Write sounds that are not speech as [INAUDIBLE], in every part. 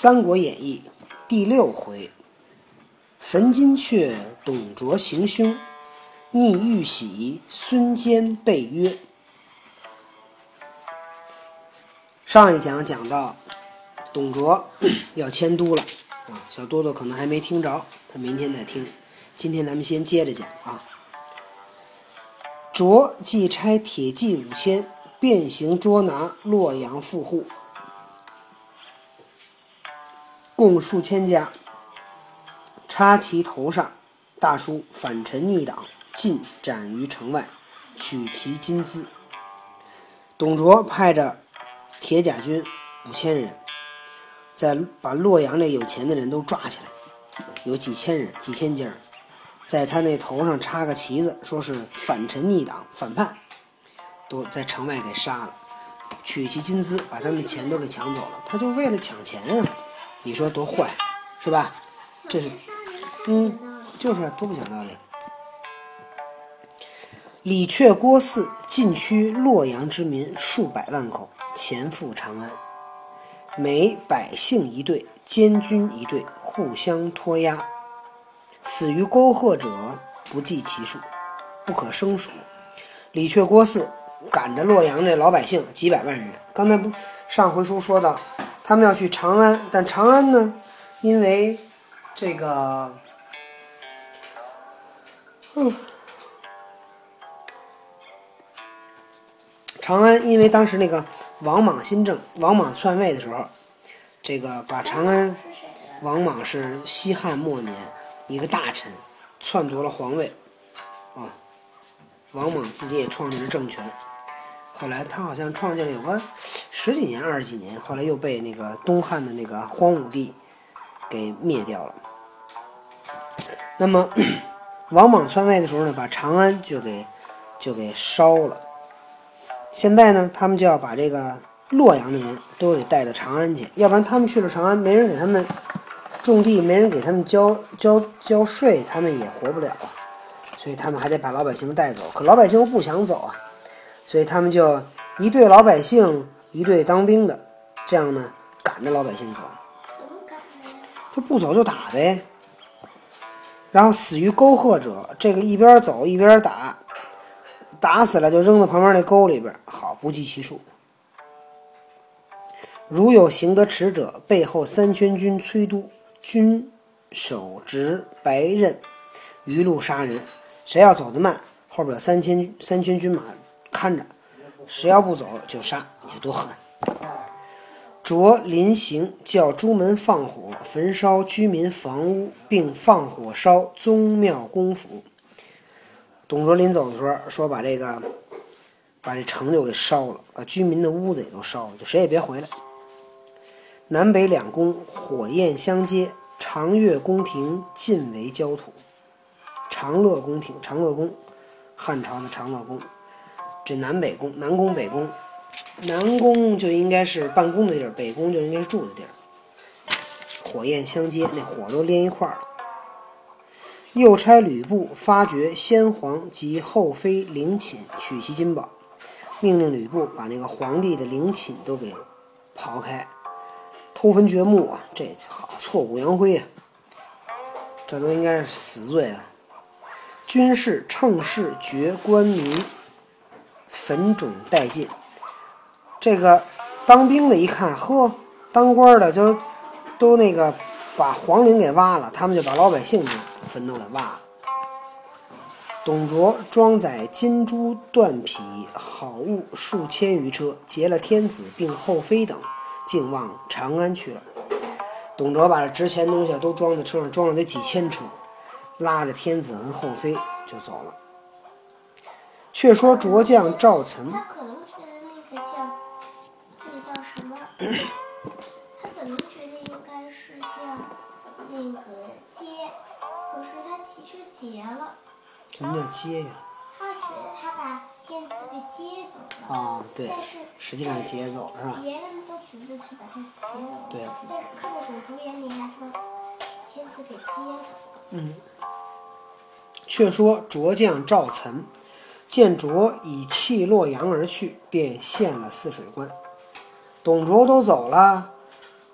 三国演义》第六回：焚金阙，董卓行凶；逆玉玺，孙坚被约。上一讲讲到，董卓 [COUGHS] 要迁都了啊，小多多可能还没听着，他明天再听。今天咱们先接着讲啊。卓即差铁骑五千，遍行捉拿洛阳富户。共数千家，插其头上，大书“反臣逆党，尽斩于城外，取其金资”。董卓派着铁甲军五千人，在把洛阳那有钱的人都抓起来，有几千人、几千家，在他那头上插个旗子，说是反臣逆党、反叛，都在城外给杀了，取其金资，把他们钱都给抢走了。他就为了抢钱啊！你说多坏，是吧？这是，嗯，就是多不讲道理。李榷郭汜禁驱洛阳之民数百万口，前赴长安。每百姓一队，监军一队，互相拖押。死于沟壑者不计其数，不可胜数。李榷郭汜赶着洛阳这老百姓几百万人。刚才不上回书说到。他们要去长安，但长安呢，因为这个，嗯，[SIGHS] 长安因为当时那个王莽新政，王莽篡位的时候，这个把长安，王莽是西汉末年一个大臣，篡夺了皇位，啊，王莽自己也创立了政权。后来他好像创建了有个十几年、二十几年，后来又被那个东汉的那个荒武帝给灭掉了。那么王莽篡位的时候呢，把长安就给就给烧了。现在呢，他们就要把这个洛阳的人都得带到长安去，要不然他们去了长安，没人给他们种地，没人给他们交交交税，他们也活不了啊。所以他们还得把老百姓带走，可老百姓又不想走啊。所以他们就一队老百姓，一队当兵的，这样呢赶着老百姓走。怎么赶呢他不走就打呗。然后死于沟壑者，这个一边走一边打，打死了就扔到旁边那沟里边，好不计其数。如有行得迟者，背后三千军催督，军手执白刃，鱼路杀人。谁要走得慢，后边有三千三千军马。看着，谁要不走就杀，你看多狠！卓临行，叫朱门放火，焚烧居民房屋，并放火烧宗庙公府。董卓临走的时候说：“把这个，把这城就给烧了，把居民的屋子也都烧了，就谁也别回来。”南北两宫火焰相接，长乐宫廷尽为焦土。长乐宫廷，长乐宫，汉朝的长乐宫。这南北宫，南宫北宫，南宫就应该是办公的地儿，北宫就应该是住的地儿。火焰相接，那火都连一块儿了。又差吕布发掘先皇及后妃陵寝，取其金宝，命令吕布把那个皇帝的陵寝都给刨开，偷坟掘墓啊！这好挫骨扬灰啊！这都应该是死罪啊！军事乘势绝官民。坟冢殆尽，这个当兵的一看，呵，当官的就都那个把皇陵给挖了，他们就把老百姓的坟都给挖了。董卓装载金珠缎匹好物数千余车，劫了天子并后妃等，竟往长安去了。董卓把值钱东西都装在车上，装了得几千车，拉着天子和后妃就走了。却说卓将赵岑，他可能觉得那个叫那个叫什么？他可能觉得应该是叫那个接，可是他其实劫了。什么叫接呀？他觉得他把天子给接走了。啊，对。但是实际上是劫走是吧？别人都觉得是把他劫走了。对。但是看到董卓眼里还说天子给接走了。嗯。却说卓将赵岑。见卓已弃洛阳而去，便献了泗水关。董卓都走了，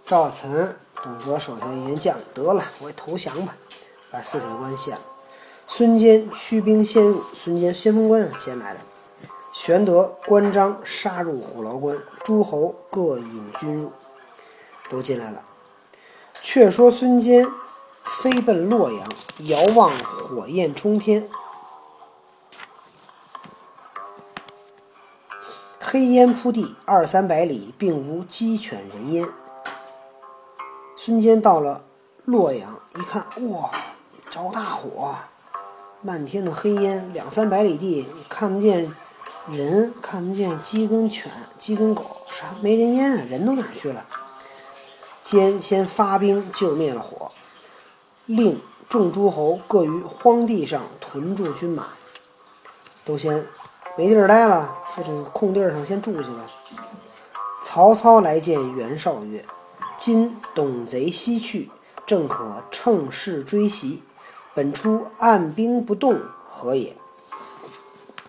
赵岑董卓手下一员将得了，我也投降吧，把泗水关陷了。孙坚驱兵先入，孙坚先锋官啊，先来的。玄德、关张杀入虎牢关，诸侯各引军入，都进来了。却说孙坚飞奔洛阳，遥望火焰冲天，黑烟铺地，二三百里，并无鸡犬人烟。孙坚到了洛阳，一看，哇，着大火，漫天的黑烟，两三百里地看不见人，看不见鸡跟犬、鸡跟狗，啥没人烟啊？人都哪去了？坚先发兵救灭了火，令众诸侯各于荒地上屯驻军马，都先没地儿待了，在这个空地儿上先住去了。曹操来见袁绍曰：“今董贼西去，正可乘势追袭。本初按兵不动，何也？”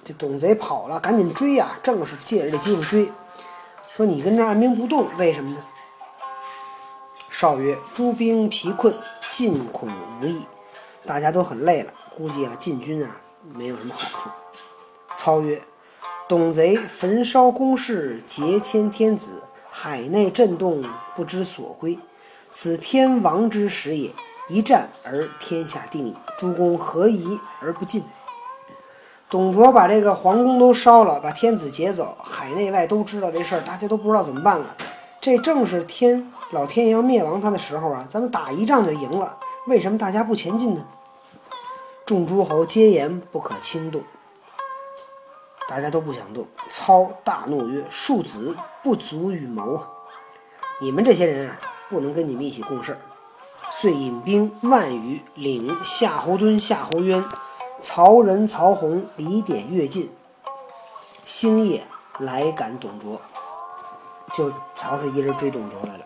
这董贼跑了，赶紧追呀！正是借着这机会追。说你跟这按兵不动，为什么呢？绍曰：“诸兵疲困，进恐无益。大家都很累了，估计啊进军啊没有什么好处。”操曰：“董贼焚烧宫室，劫迁天子，海内震动，不知所归。此天王之时也。一战而天下定矣。诸公何疑而不进？”董卓把这个皇宫都烧了，把天子劫走，海内外都知道这事儿，大家都不知道怎么办了。这正是天老天爷要灭亡他的时候啊！咱们打一仗就赢了，为什么大家不前进呢？众诸侯皆言不可轻动，大家都不想动。操大怒曰：“庶子不足与谋，你们这些人啊，不能跟你们一起共事。”遂引兵万余，领夏侯惇、夏侯渊。曹仁、曹洪、李典越进，星夜来赶董卓，就曹操一人追董卓来了。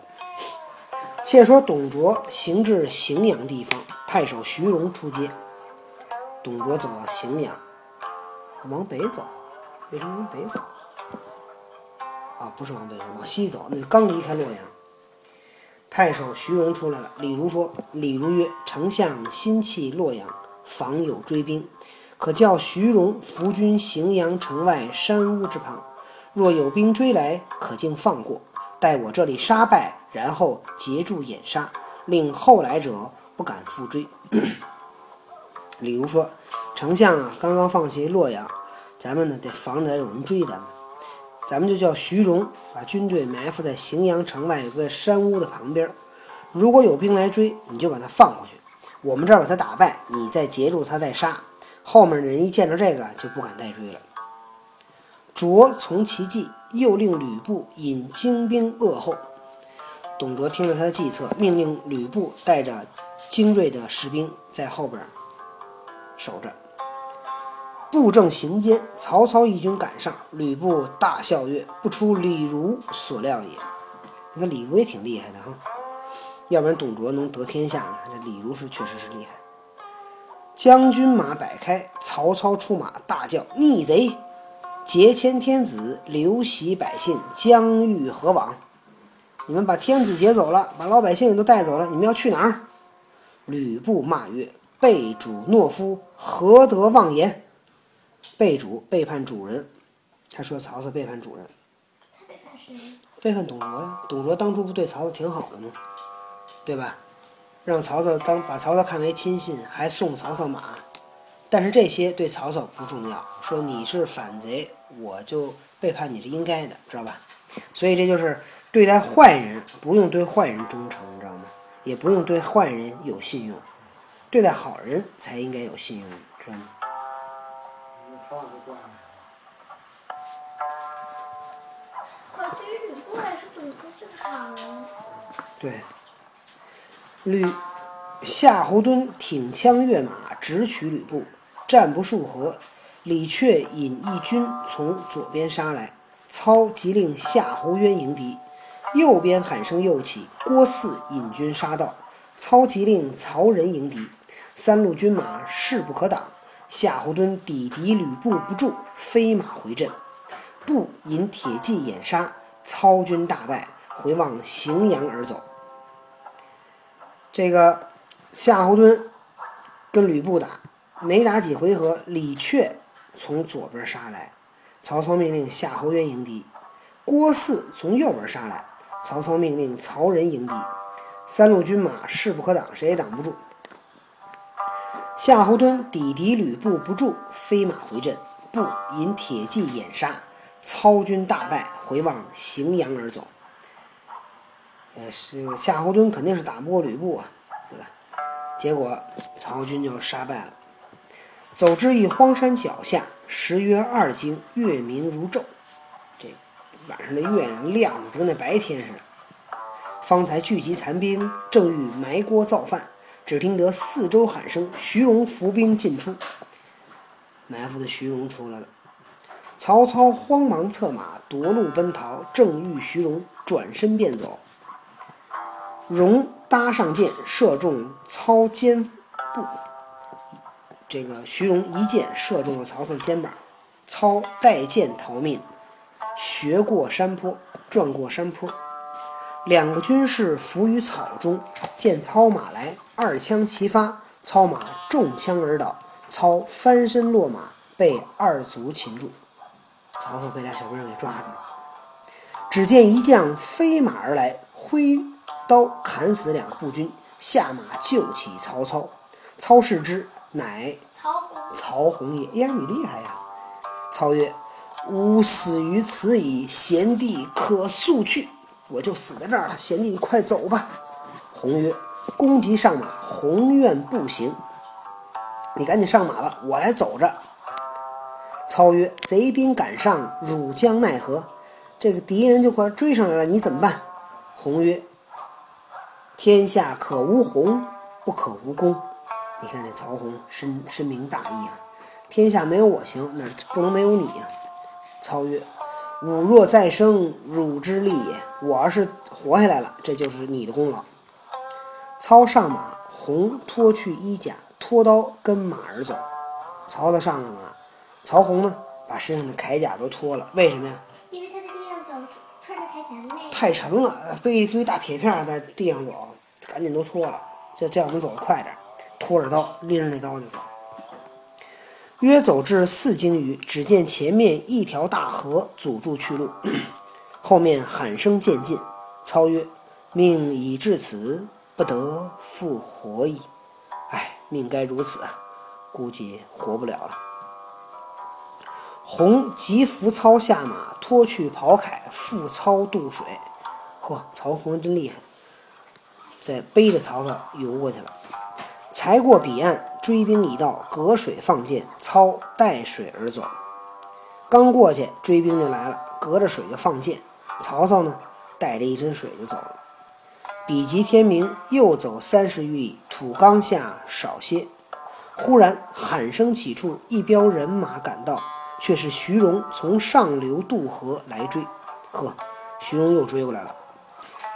且说董卓行至荥阳地方，太守徐荣出接。董卓走到荥阳，往北走，为什么往北走？啊，不是往北走，往西走。那刚离开洛阳，太守徐荣出来了。李儒说：“李儒曰：‘丞相心弃洛阳。’”防有追兵，可叫徐荣伏军荥阳城外山屋之旁。若有兵追来，可竟放过，待我这里杀败，然后截住掩杀，令后来者不敢复追。[CLEARS THROAT] 李儒说：“丞相啊，刚刚放弃洛阳，咱们呢得防着有人追咱们。咱们就叫徐荣把军队埋伏在荥阳城外有个山屋的旁边。如果有兵来追，你就把他放过去。”我们这儿把他打败，你再截住他再杀，后面的人一见着这个就不敢再追了。卓从其计，又令吕布引精兵扼后。董卓听了他的计策，命令吕布带着精锐的士兵在后边守着。布政行间，曹操一军赶上，吕布大笑曰：“不出李儒所料也。”你看李儒也挺厉害的哈。要不然董卓能得天下呢？这李儒是确实是厉害。将军马摆开，曹操出马，大叫：“逆贼！劫迁天子，流徙百姓，将欲何往？你们把天子劫走了，把老百姓也都带走了，你们要去哪儿？”吕布骂曰：“背主懦夫，何得妄言？背主背叛主人。”他说曹操背叛主人。他背叛谁？背叛董卓呀！董卓当初不对曹操挺好的吗？对吧？让曹操当把曹操看为亲信，还送曹操马，但是这些对曹操不重要。说你是反贼，我就背叛你是应该的，知道吧？所以这就是对待坏人不用对坏人忠诚，知道吗？也不用对坏人有信用，对待好人才应该有信用，知道吗？对。吕夏侯惇挺枪跃马，直取吕布，战不数合，李榷引一军从左边杀来，操即令夏侯渊迎敌。右边喊声又起，郭汜引军杀到，操即令曹仁迎敌。三路军马势不可挡，夏侯惇抵敌吕布不住，飞马回阵。布引铁骑掩杀，操军大败，回望荥阳而走。这个夏侯惇跟吕布打，没打几回合，李榷从左边杀来，曹操命令夏侯渊迎敌；郭汜从右边杀来，曹操命令曹仁迎敌。三路军马势不可挡，谁也挡不住。夏侯惇抵敌吕布不住，飞马回阵，布引铁骑掩杀，操军大败，回望荥阳而走。呃，是夏侯惇肯定是打不过吕布啊，对吧？结果曹军就杀败了。走至一荒山脚下，时约二更，月明如昼。这晚上的月亮亮的跟那白天似的。方才聚集残兵，正欲埋锅造饭。只听得四周喊声，徐荣伏兵进出。埋伏的徐荣出来了。曹操慌忙策马夺路奔逃，正遇徐荣，转身便走。荣搭上箭，射中操肩部。这个徐荣一箭射中了曹操的肩膀，操带箭逃命，学过山坡，转过山坡。两个军士伏于草中，见操马来，二枪齐发，操马中枪而倒，操翻身落马，被二卒擒住。曹操被俩小兵给抓住了。只见一将飞马而来，挥刀砍死两个步军，下马救起曹操。操视之，乃曹洪曹洪也。呀，你厉害呀！操曰：“吾死于此矣，贤弟可速去。”我就死在这儿了，贤弟，你快走吧。洪曰：“公即上马，洪愿步行。你赶紧上马吧，我来走着。”操曰：“贼兵赶上，汝将奈何？这个敌人就快追上来了，你怎么办？”洪曰：“天下可无洪，不可无公。你看这曹洪深深明大义啊，天下没有我行，那不能没有你呀。”操曰。吾若再生，汝之利也。我要是活下来了，这就是你的功劳。操上马，洪脱去衣甲，脱刀跟马儿走。曹操上了马，曹洪呢，把身上的铠甲都脱了。为什么呀？因为他在地上走，穿着铠甲累。太沉了，背一堆大铁片在地上走，赶紧都脱了，这这样能走得快点。拖着刀，拎着那刀就走。约走至四更余，只见前面一条大河阻住去路，[COUGHS] 后面喊声渐近。操曰：“命已至此，不得复活矣。哎，命该如此啊，估计活不了了。”洪即扶操下马，脱去袍铠，负操渡水。嚯，曹洪真厉害，在背着曹操游过去了。才过彼岸。追兵已到，隔水放箭，操带水而走。刚过去，追兵就来了，隔着水就放箭。曹操呢，带着一身水就走了。比及天明，又走三十余里，土刚下少些。忽然喊声起处，一彪人马赶到，却是徐荣从上流渡河来追。呵，徐荣又追过来了。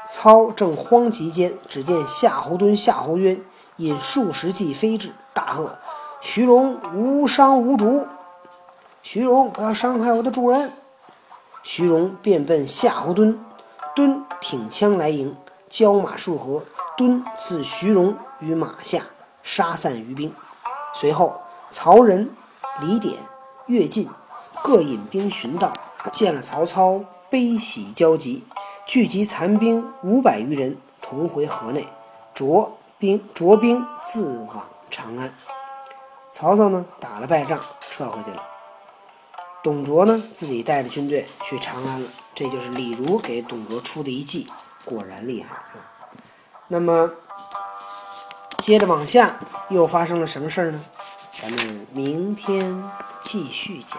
操正慌急间，只见夏侯惇、夏侯渊引数十骑飞至。大喝：“徐荣无伤无主！徐荣不要伤害我的主人！”徐荣便奔夏侯惇，惇挺枪来迎，交马数合，惇刺徐荣于马下，杀散余兵。随后，曹仁、李典、乐进各引兵寻到，见了曹操，悲喜交集，聚集残兵五百余人，同回河内，着兵着兵自往。长安，曹操呢打了败仗，撤回去了。董卓呢自己带着军队去长安了。这就是李儒给董卓出的一计，果然厉害啊。那么接着往下又发生了什么事儿呢？咱们明天继续讲。